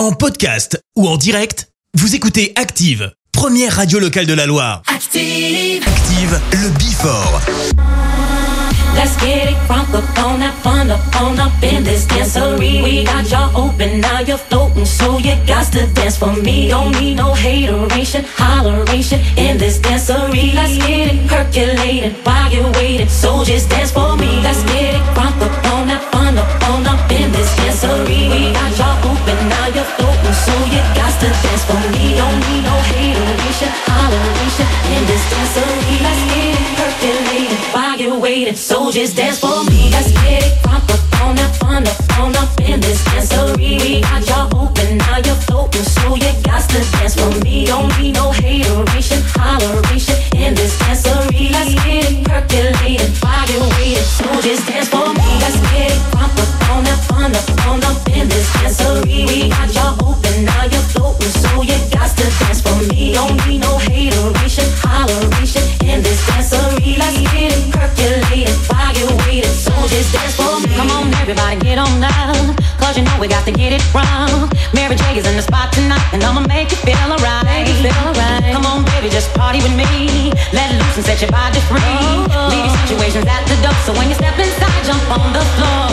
En podcast ou en direct, vous écoutez Active, première radio locale de la Loire. Active. Active, le Before. Let's get it crunk up on that fun up on up in this dancery. We got y'all open, now you're floating, so you got to dance for me. Don't need no hateration, holleration in this dancery. Let's get it percolated while you're waiting, so just dance for me. Let's get it crunk up now so you got to dance for me. Don't need no hateration, holleration in this dancery. Let's get it percolated while you're waiting, so just dance for me. Let's get it crunk up on that fun up on up in this dancery. Got y'all open, now you're floating, so you got to dance for me. Don't need no hateration, holleration in this dancery. Let's get it percolated while you're waiting, so just dance for me. Let's get it crunk up on that fun up on up in this dancery. Everybody, get on down. Cause you know we got to get it wrong. Mary J is in the spot tonight, and I'ma make you feel alright. Feel alright. Come on, baby, just party with me. Let loose and set your body free. Oh, oh. Leave your situations at the door, so when you step inside, jump on the floor.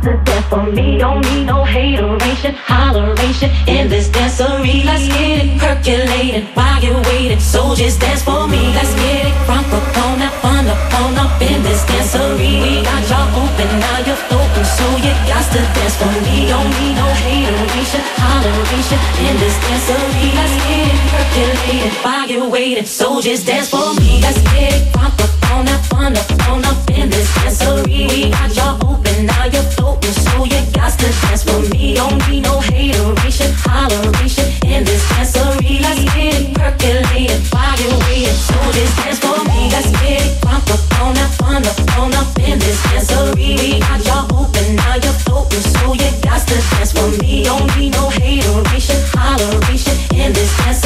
Got to dance for me. Don't need no hateration, holleration in this dancery. Let's get it percolated while you're waiting, so just dance for me. Let's get it crunk up on up on up in this dancery. We got y'all open, now you're floating, so you got to dance for me. Don't need no hateration, holleration in this dancery. Let's get it percolated you're waiting, so just dance for me. Let's get it up on that fun up on up in this dancery. We got y'all open, now you're floating, so you got to dance for me. Don't need no hateration, holleration in this dancery. Let's get it while you're waiting, so just dance for me. Let's get it crunk up on that fun up on up in this dancery. We got y'all open, now you're floating, so you got to dance for me. Don't need no hateration, holleration in this. Let's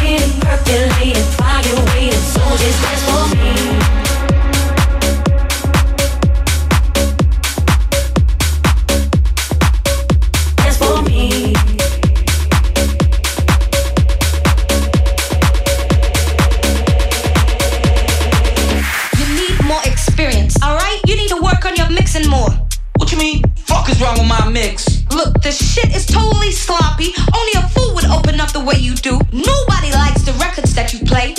get it percolated while you're waiting, so just dance for me. The shit is totally sloppy. Only a fool would open up the way you do. Nobody likes the records that you play,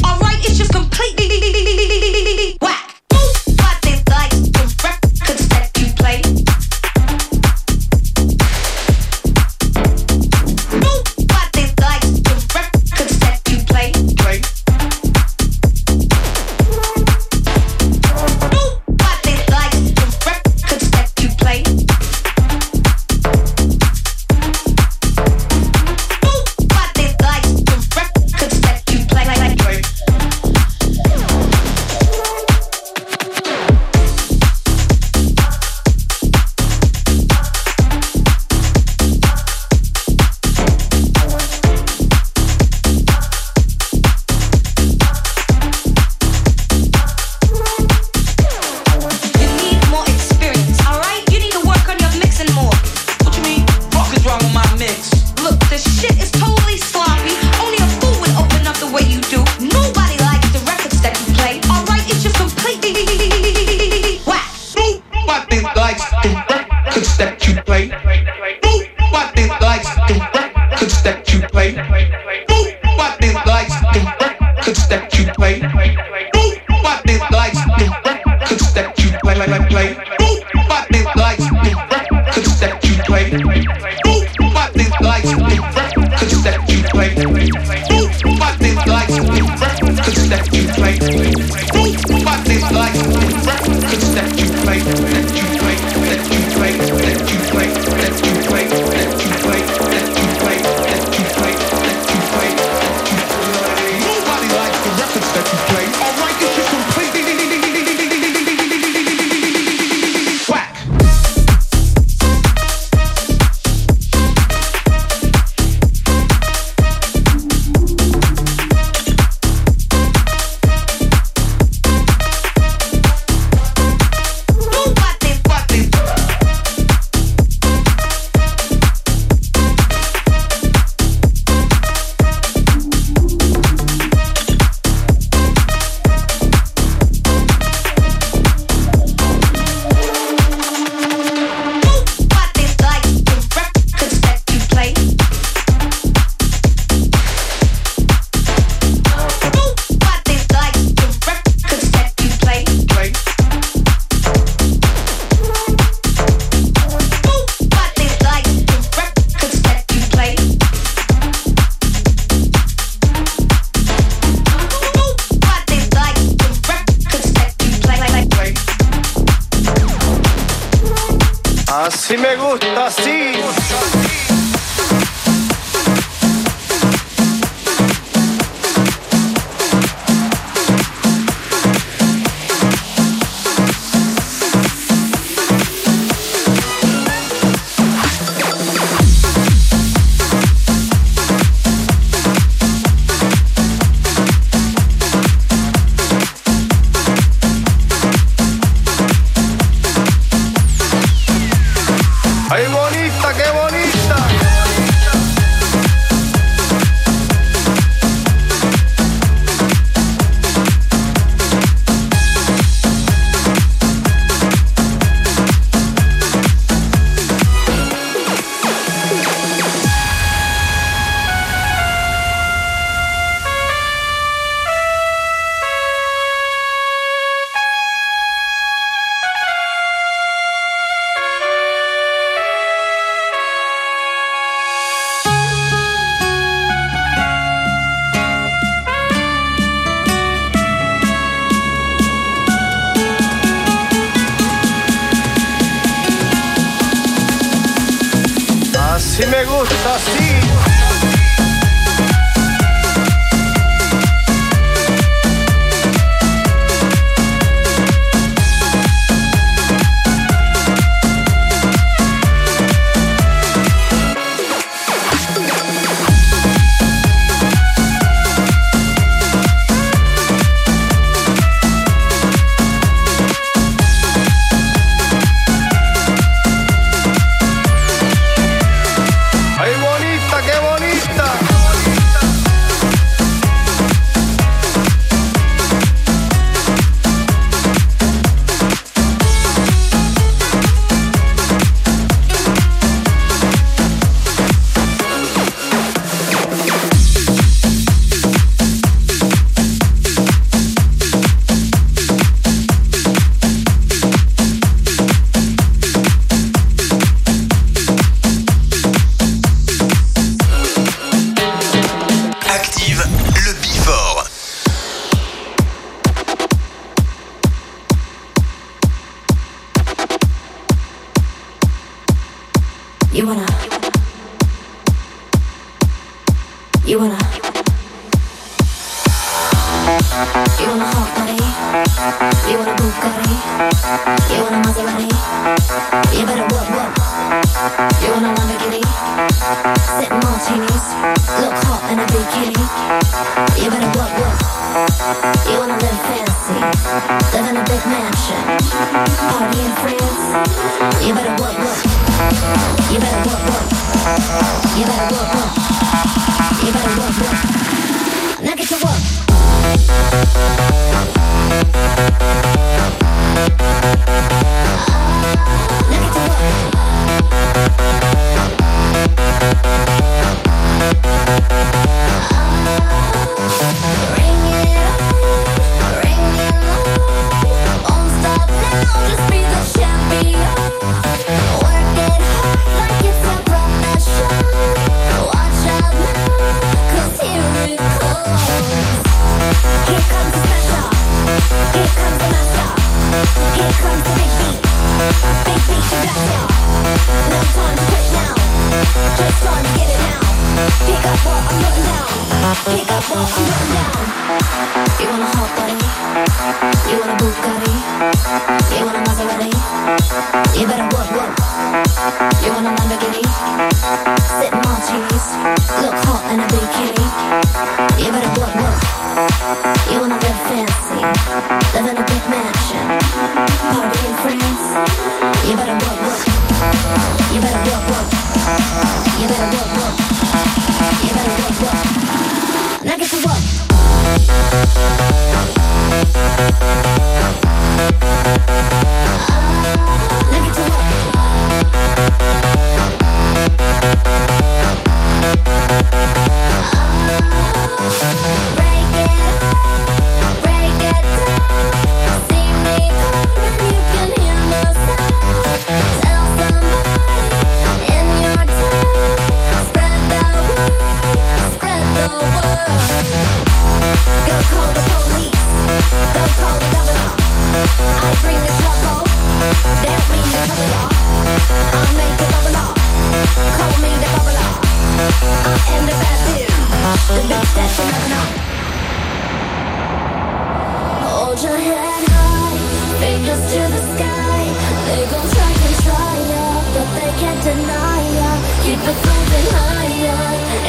denier. Keep it moving higher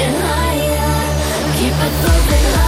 and higher. Keep it moving higher.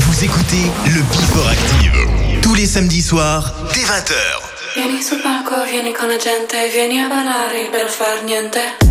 Vous écoutez le Before Active tous les samedis soirs dès 20h. Vieni sul palco, vieni con la gente, vieni a ballare per far niente.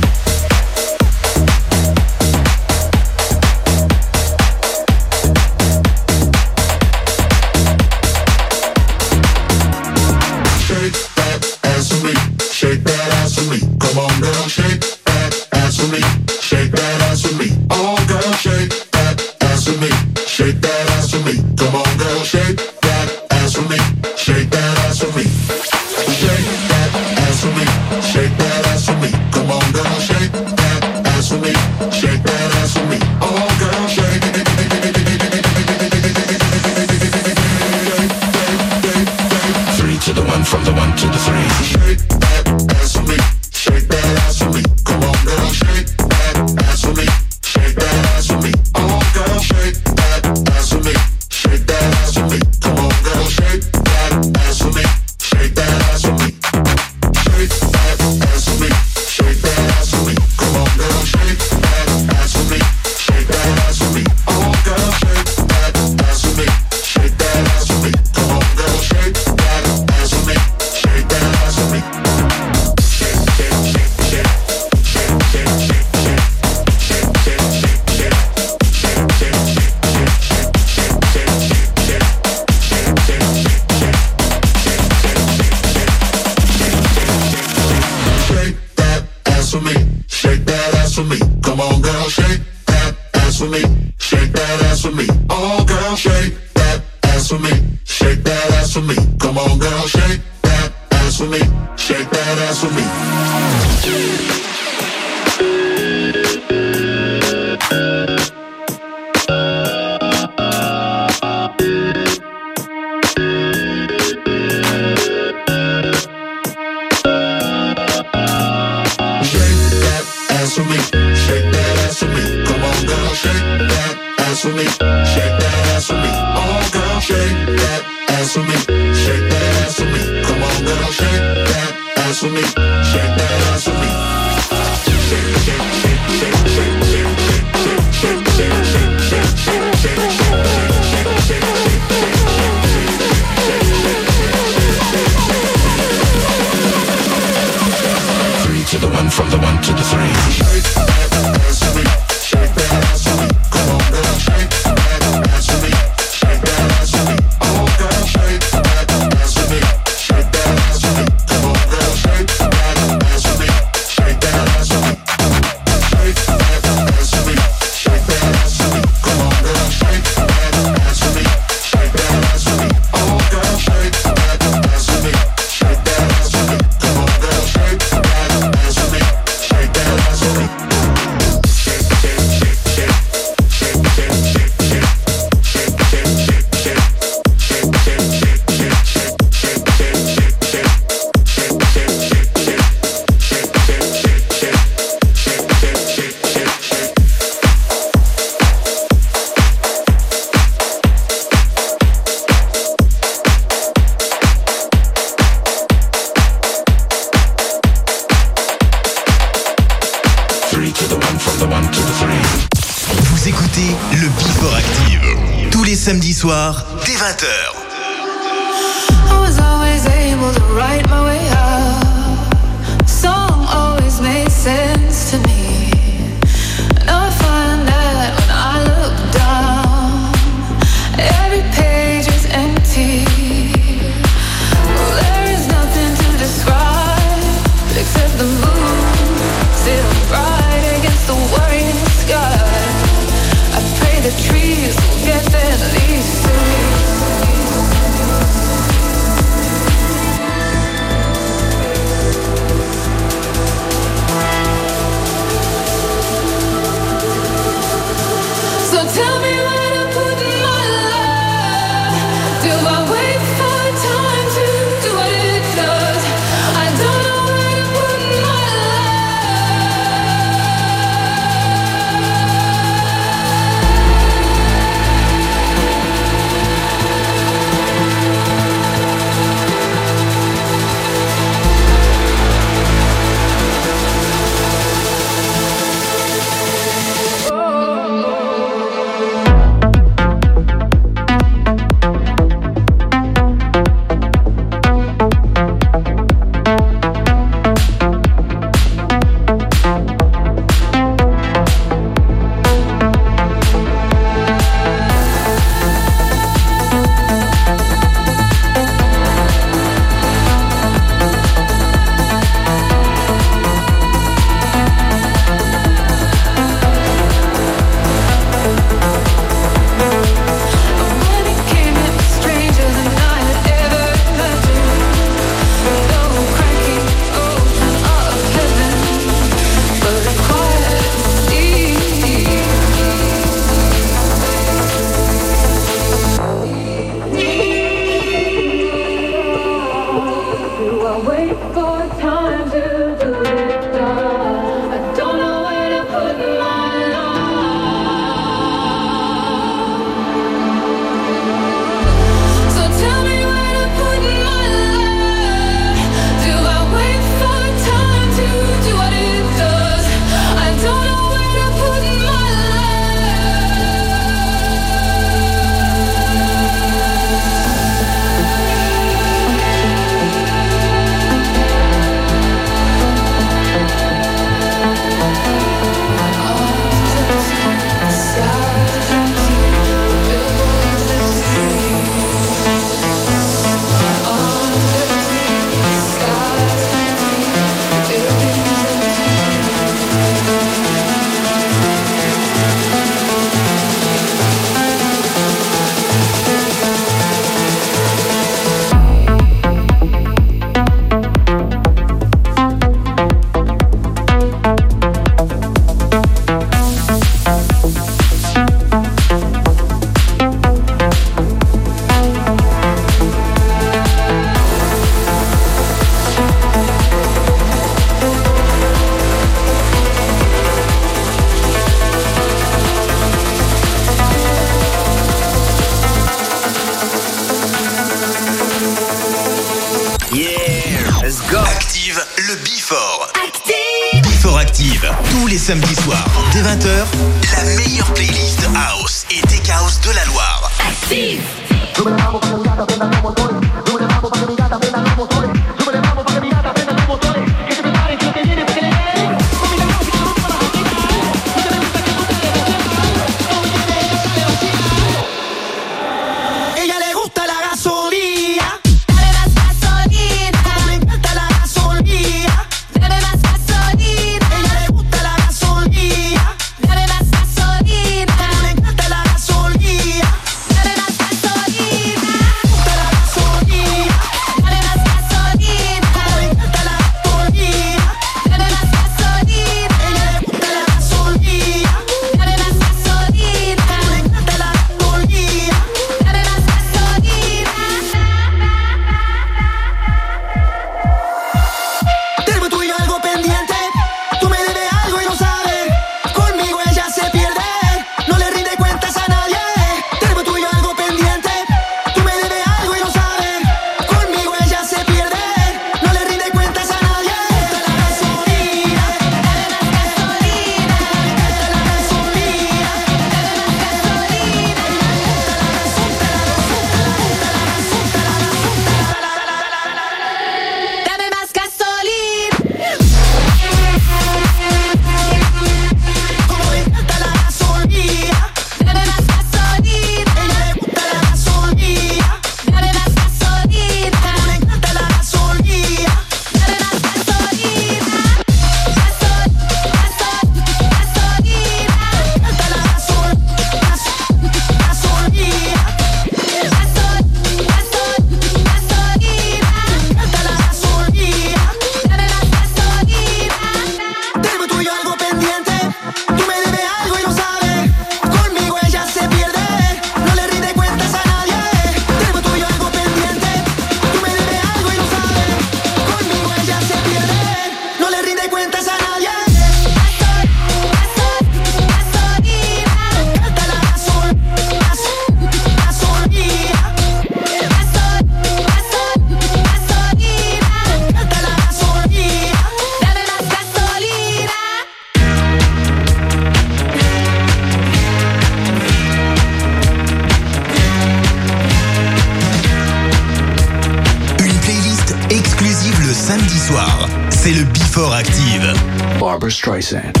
Streisand.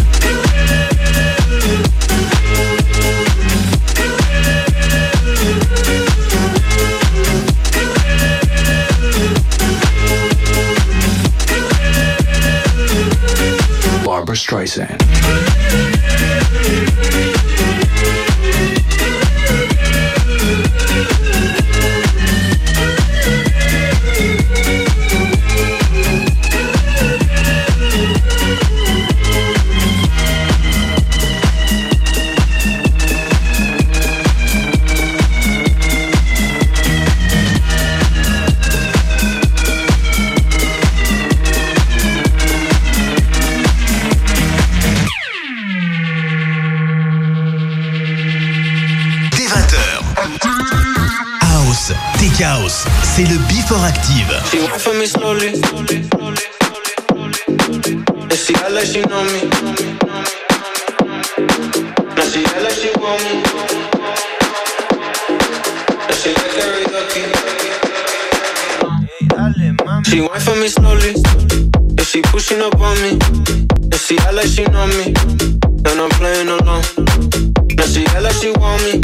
Streisand. Le Before Active. She went for me slowly. And she like she know me. She like she want me. She like went for me slowly. And she pushing up on me. And she act like she know me. And I'm playing along. Now she act like she want me.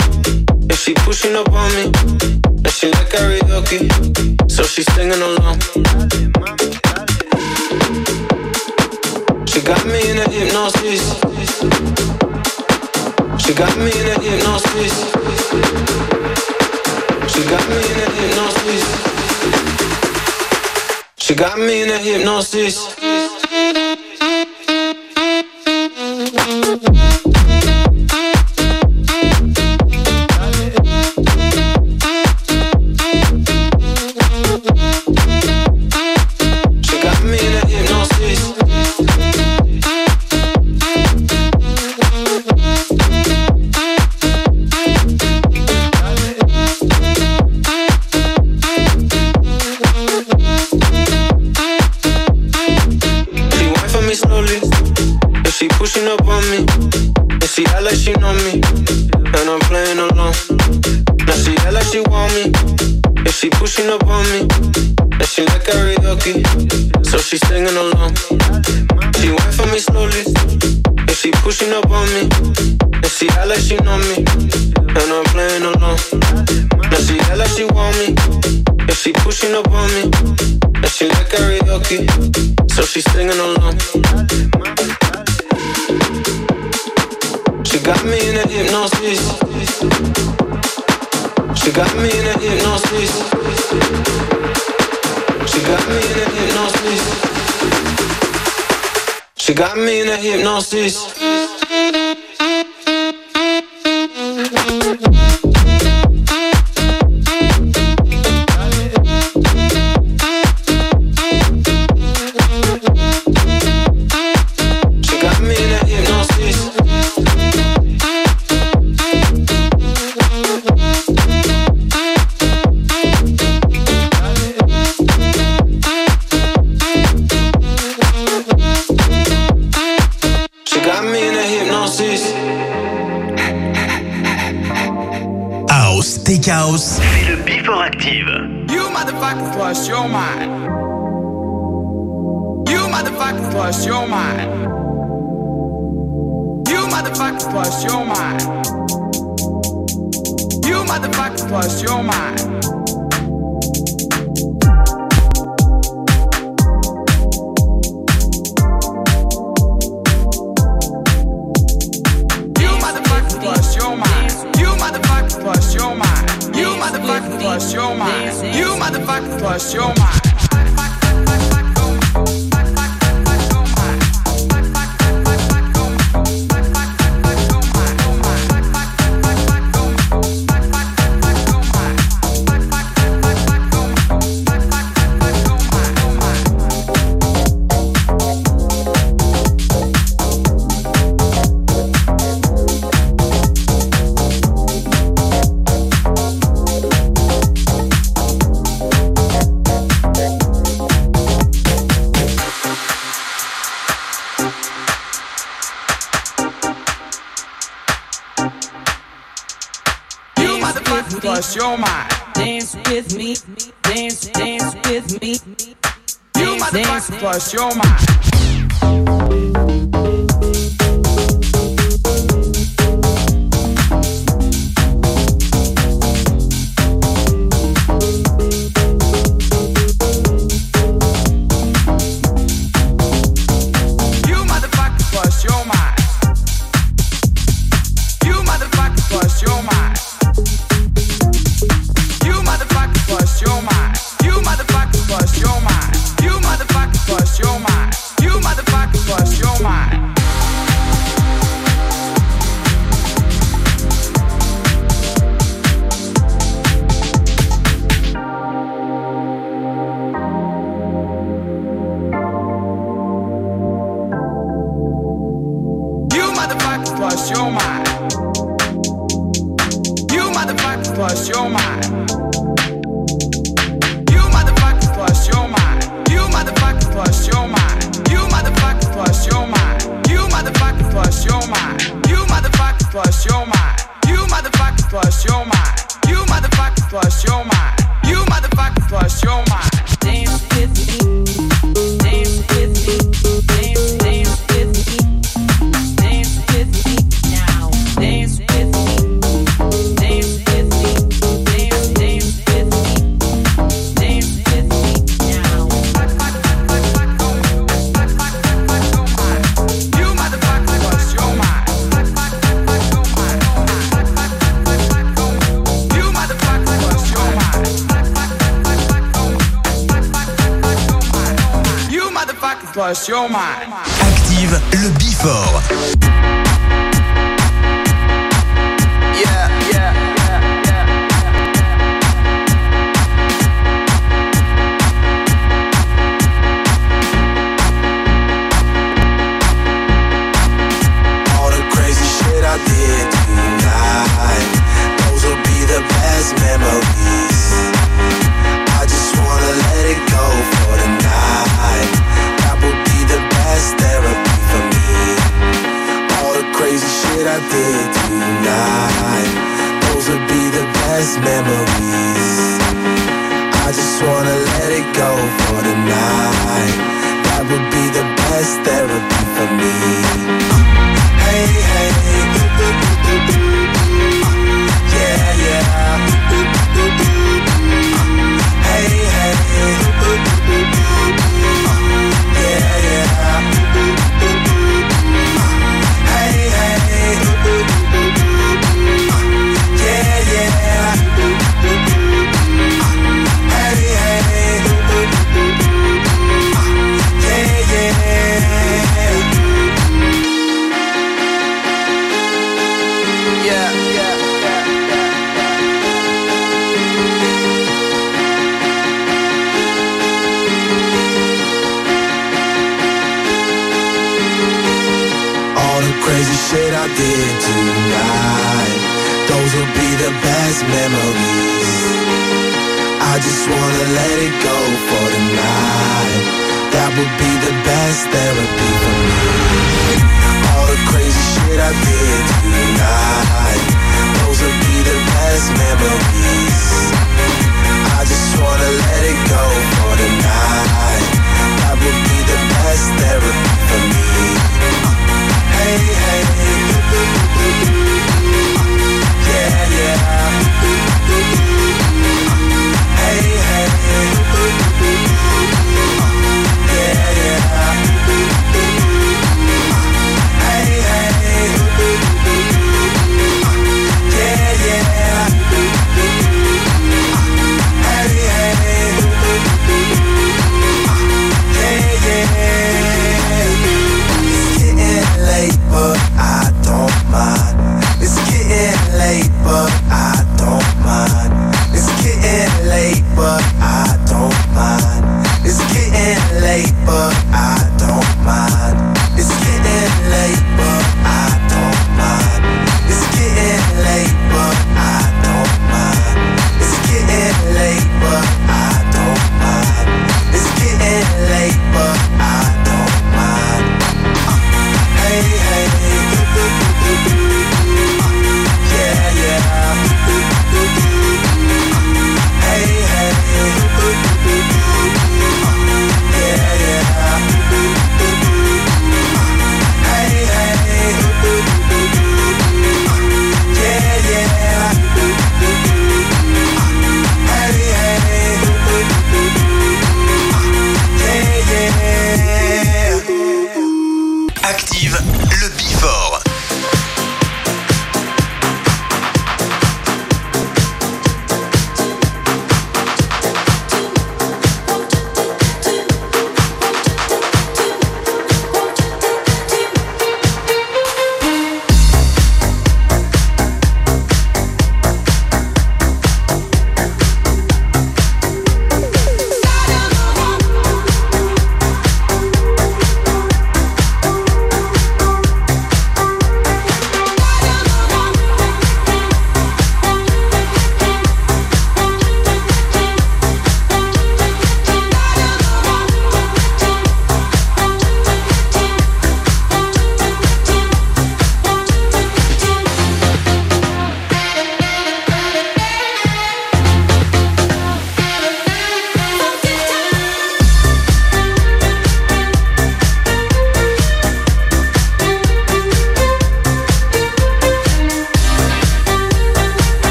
And she pushing up on me. She like karaoke, so she's singing along. She got me in a hypnosis. She got me in a hypnosis. She got me in a hypnosis. She got me in a hypnosis. Hypnosis.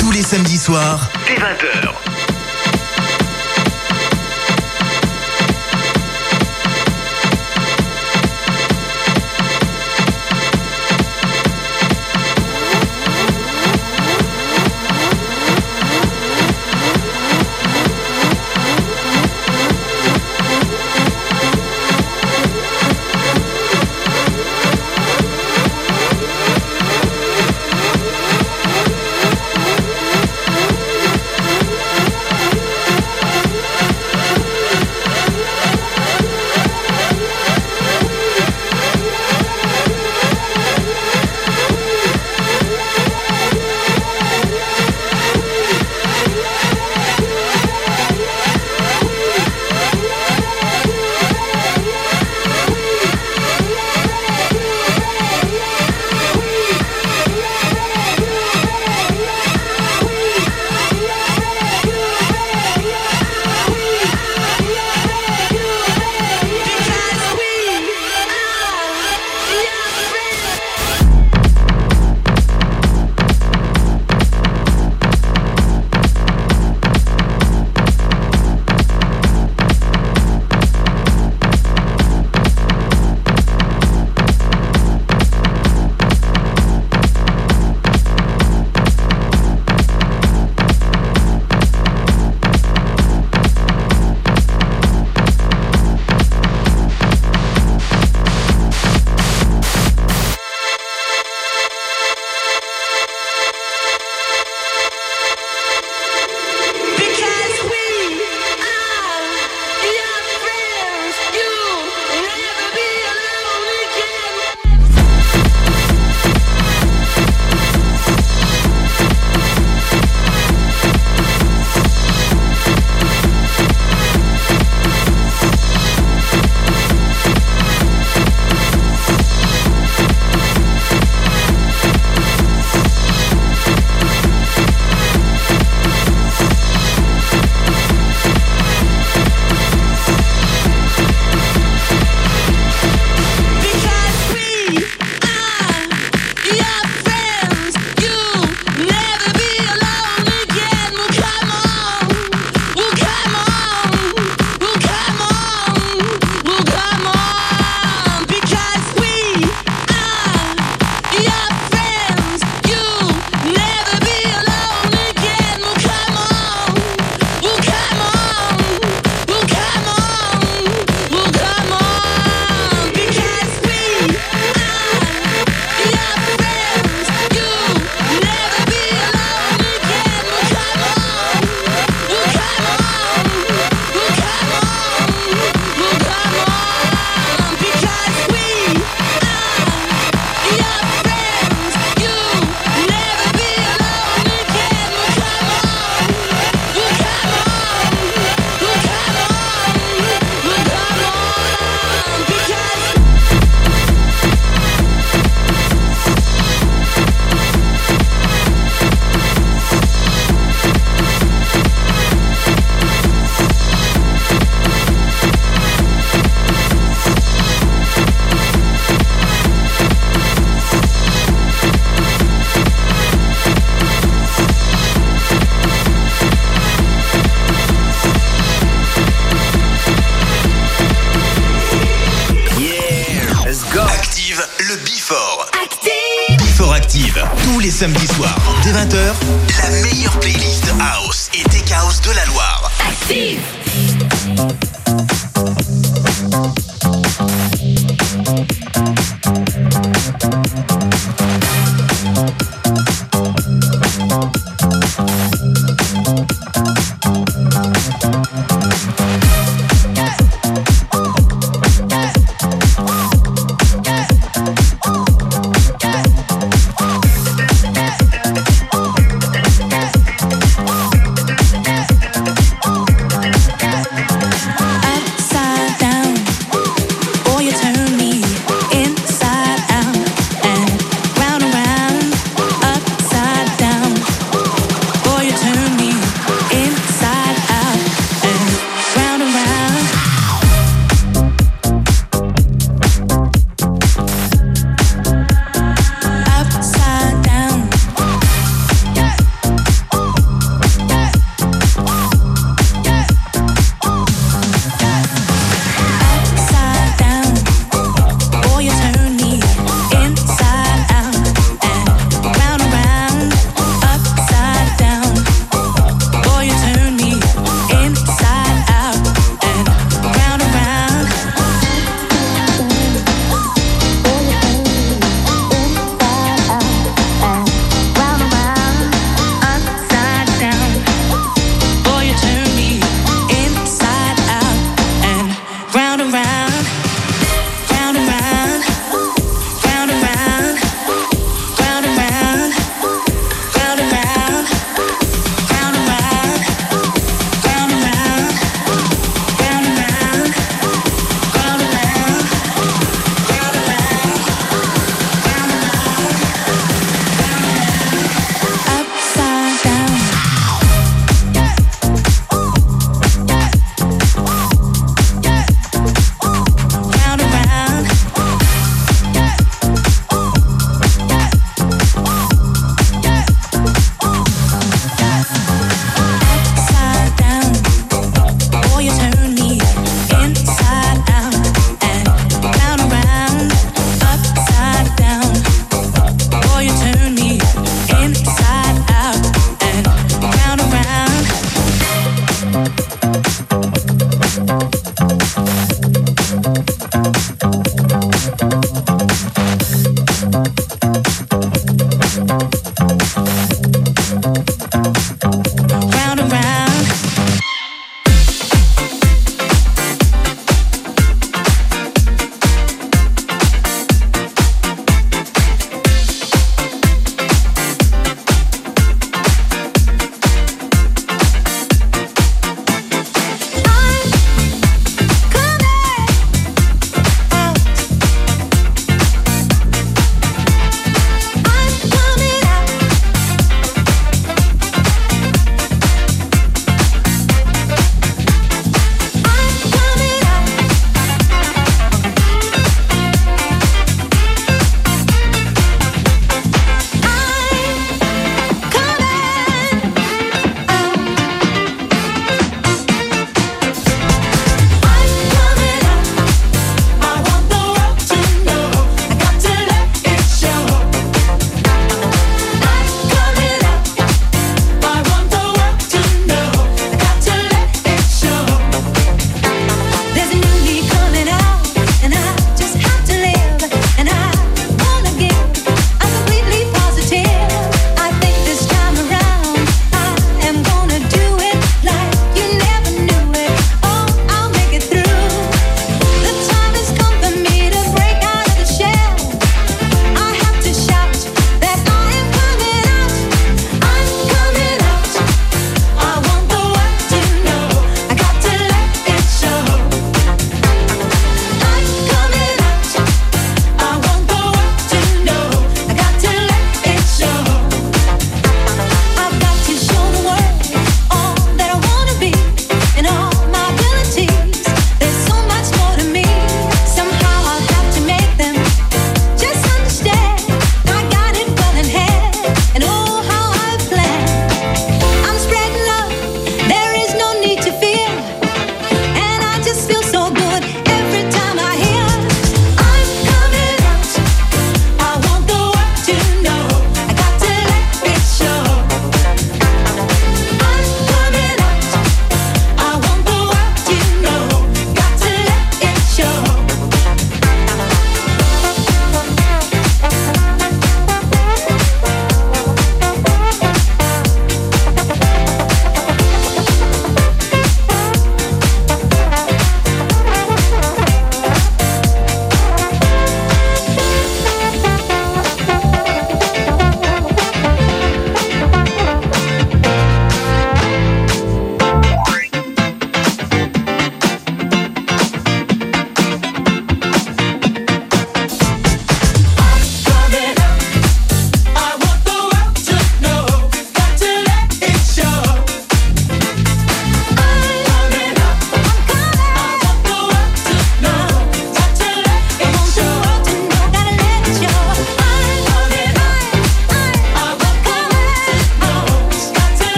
Tous les samedis soirs, dès 20h.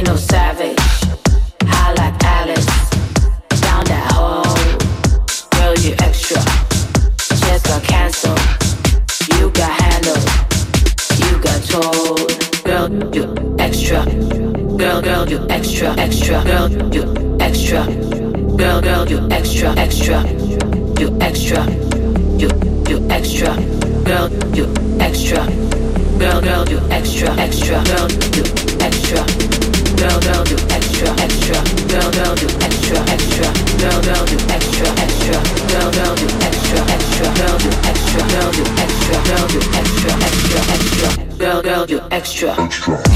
ain't no sound. Extra. Extra.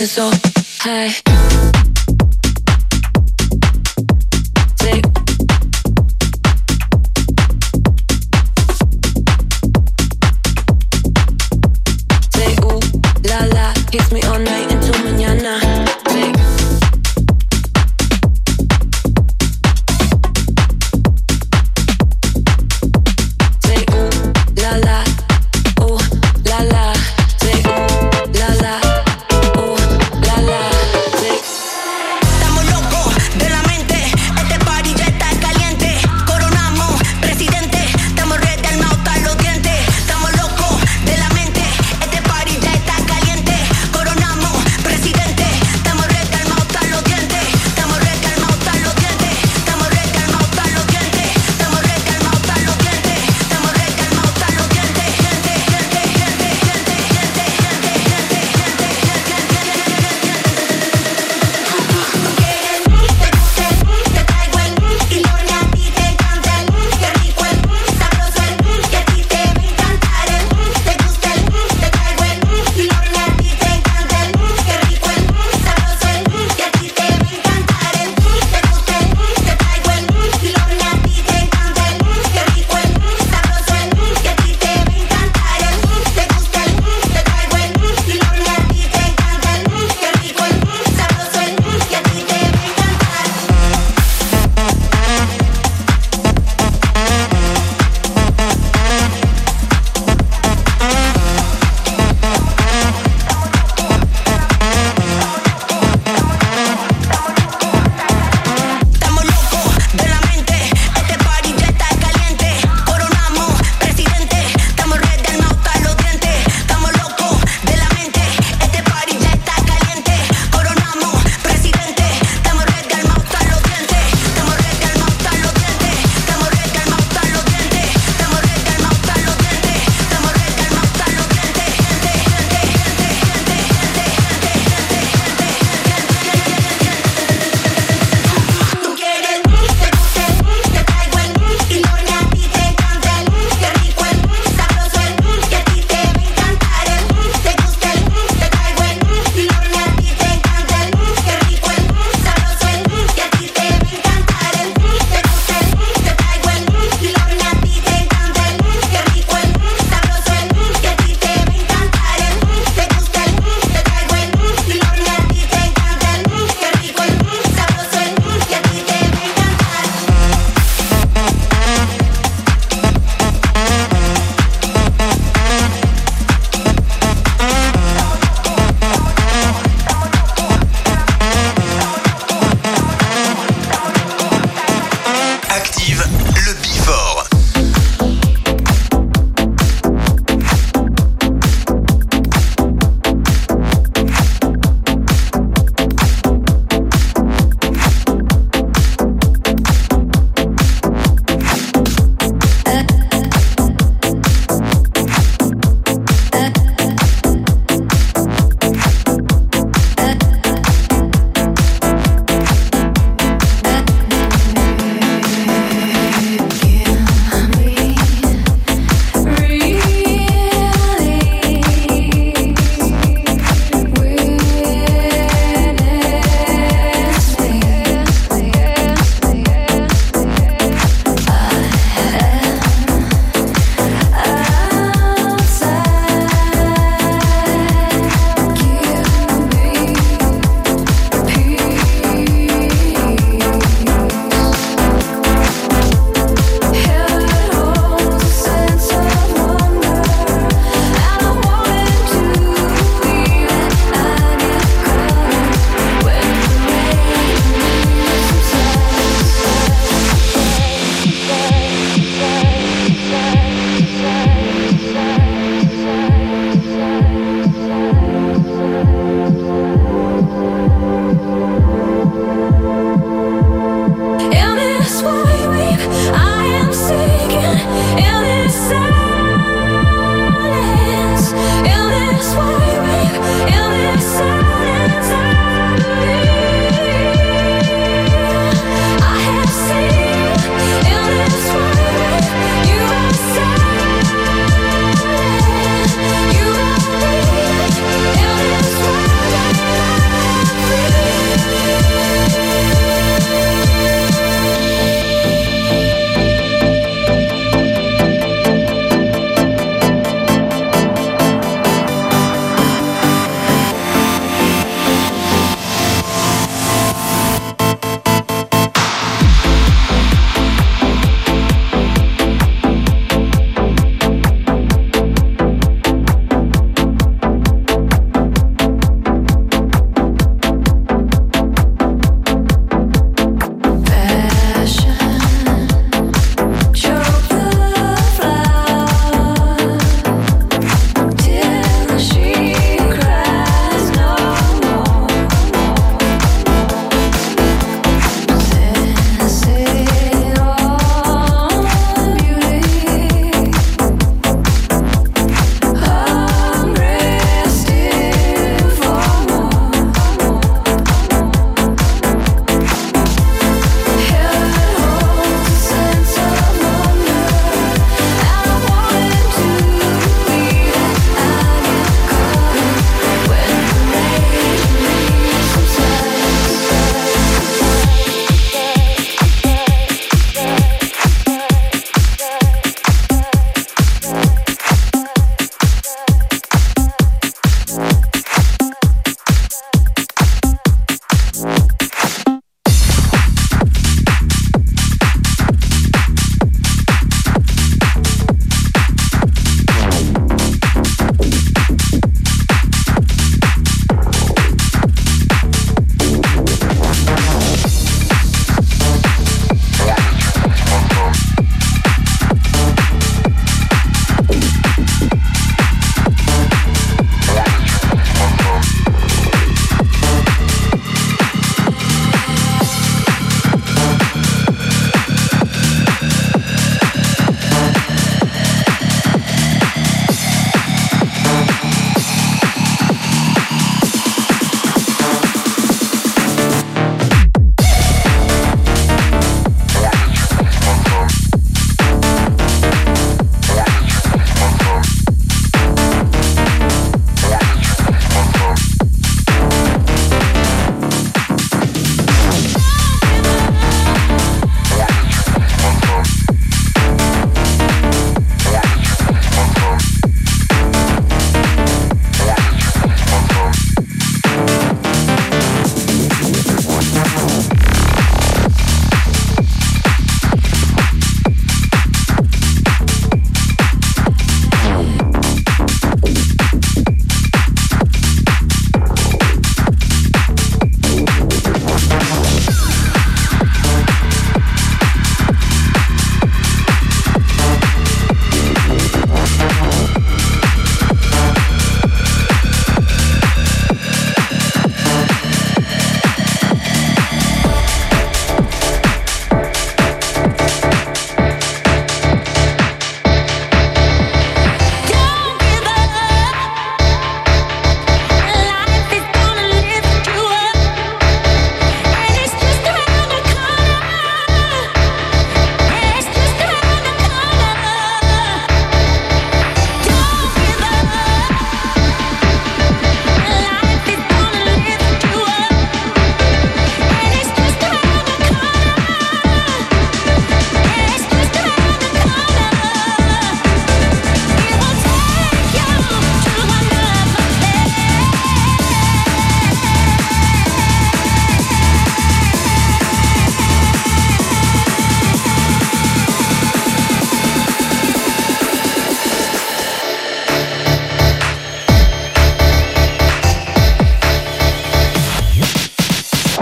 Low, we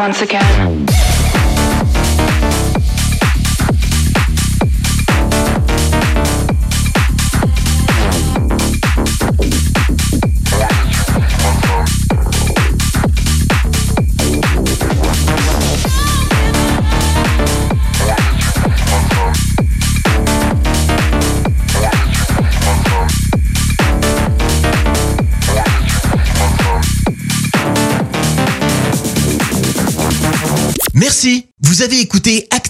once again.